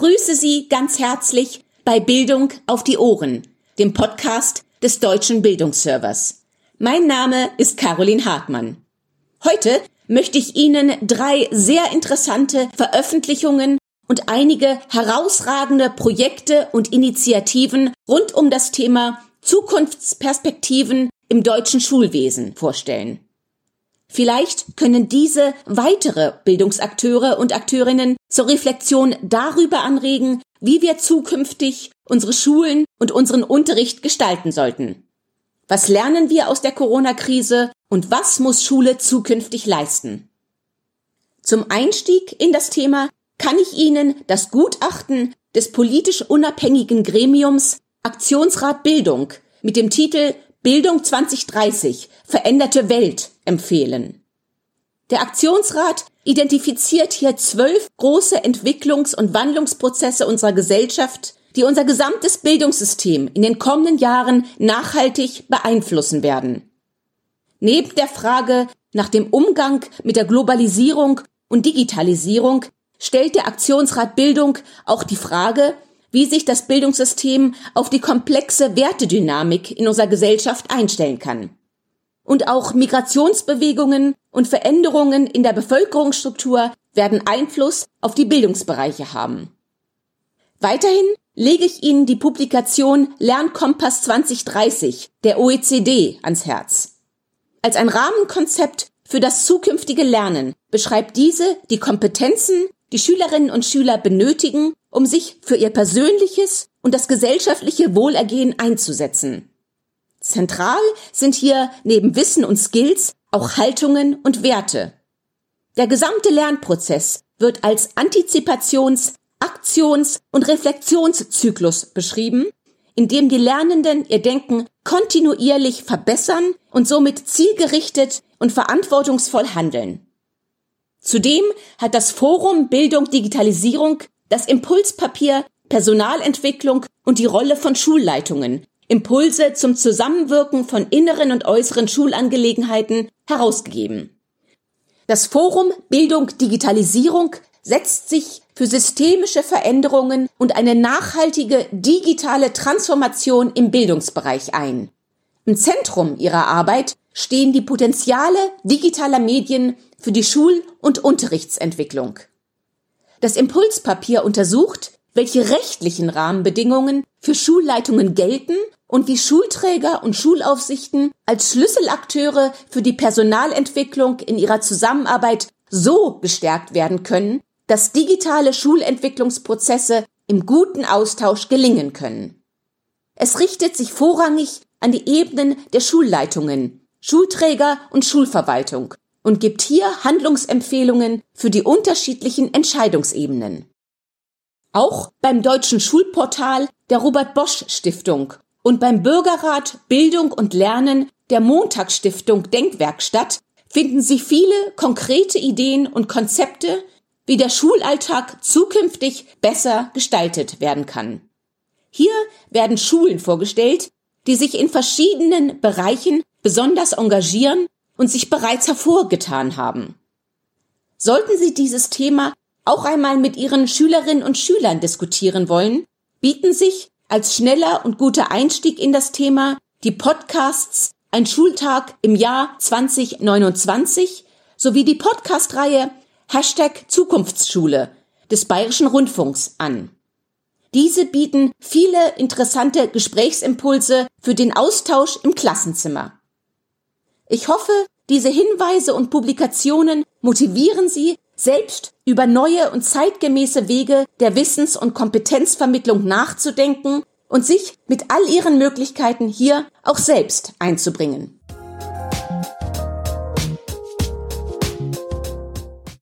begrüße Sie ganz herzlich bei Bildung auf die Ohren, dem Podcast des Deutschen Bildungsservers. Mein Name ist Caroline Hartmann. Heute möchte ich Ihnen drei sehr interessante Veröffentlichungen und einige herausragende Projekte und Initiativen rund um das Thema Zukunftsperspektiven im deutschen Schulwesen vorstellen. Vielleicht können diese weitere Bildungsakteure und Akteurinnen zur Reflexion darüber anregen, wie wir zukünftig unsere Schulen und unseren Unterricht gestalten sollten. Was lernen wir aus der Corona-Krise und was muss Schule zukünftig leisten? Zum Einstieg in das Thema kann ich Ihnen das Gutachten des politisch unabhängigen Gremiums Aktionsrat Bildung mit dem Titel Bildung 2030 veränderte Welt empfehlen. Der Aktionsrat identifiziert hier zwölf große Entwicklungs- und Wandlungsprozesse unserer Gesellschaft, die unser gesamtes Bildungssystem in den kommenden Jahren nachhaltig beeinflussen werden. Neben der Frage nach dem Umgang mit der Globalisierung und Digitalisierung stellt der Aktionsrat Bildung auch die Frage, wie sich das Bildungssystem auf die komplexe Wertedynamik in unserer Gesellschaft einstellen kann. Und auch Migrationsbewegungen und Veränderungen in der Bevölkerungsstruktur werden Einfluss auf die Bildungsbereiche haben. Weiterhin lege ich Ihnen die Publikation Lernkompass 2030 der OECD ans Herz. Als ein Rahmenkonzept für das zukünftige Lernen beschreibt diese die Kompetenzen, die Schülerinnen und Schüler benötigen, um sich für ihr persönliches und das gesellschaftliche Wohlergehen einzusetzen. Zentral sind hier neben Wissen und Skills auch Haltungen und Werte. Der gesamte Lernprozess wird als Antizipations-, Aktions- und Reflexionszyklus beschrieben, in dem die Lernenden ihr Denken kontinuierlich verbessern und somit zielgerichtet und verantwortungsvoll handeln. Zudem hat das Forum Bildung Digitalisierung das Impulspapier Personalentwicklung und die Rolle von Schulleitungen, Impulse zum Zusammenwirken von inneren und äußeren Schulangelegenheiten herausgegeben. Das Forum Bildung Digitalisierung setzt sich für systemische Veränderungen und eine nachhaltige digitale Transformation im Bildungsbereich ein. Im Zentrum ihrer Arbeit stehen die Potenziale digitaler Medien für die Schul- und Unterrichtsentwicklung. Das Impulspapier untersucht, welche rechtlichen Rahmenbedingungen für Schulleitungen gelten und wie Schulträger und Schulaufsichten als Schlüsselakteure für die Personalentwicklung in ihrer Zusammenarbeit so gestärkt werden können, dass digitale Schulentwicklungsprozesse im guten Austausch gelingen können. Es richtet sich vorrangig an die Ebenen der Schulleitungen, Schulträger und Schulverwaltung und gibt hier Handlungsempfehlungen für die unterschiedlichen Entscheidungsebenen. Auch beim deutschen Schulportal der Robert Bosch Stiftung und beim Bürgerrat Bildung und Lernen der Montagsstiftung Denkwerkstatt finden Sie viele konkrete Ideen und Konzepte, wie der Schulalltag zukünftig besser gestaltet werden kann. Hier werden Schulen vorgestellt, die sich in verschiedenen Bereichen besonders engagieren und sich bereits hervorgetan haben. Sollten Sie dieses Thema auch einmal mit Ihren Schülerinnen und Schülern diskutieren wollen, bieten sich als schneller und guter Einstieg in das Thema die Podcasts Ein Schultag im Jahr 2029 sowie die Podcastreihe Hashtag Zukunftsschule des Bayerischen Rundfunks an. Diese bieten viele interessante Gesprächsimpulse für den Austausch im Klassenzimmer. Ich hoffe, diese Hinweise und Publikationen motivieren Sie, selbst über neue und zeitgemäße Wege der Wissens- und Kompetenzvermittlung nachzudenken und sich mit all Ihren Möglichkeiten hier auch selbst einzubringen.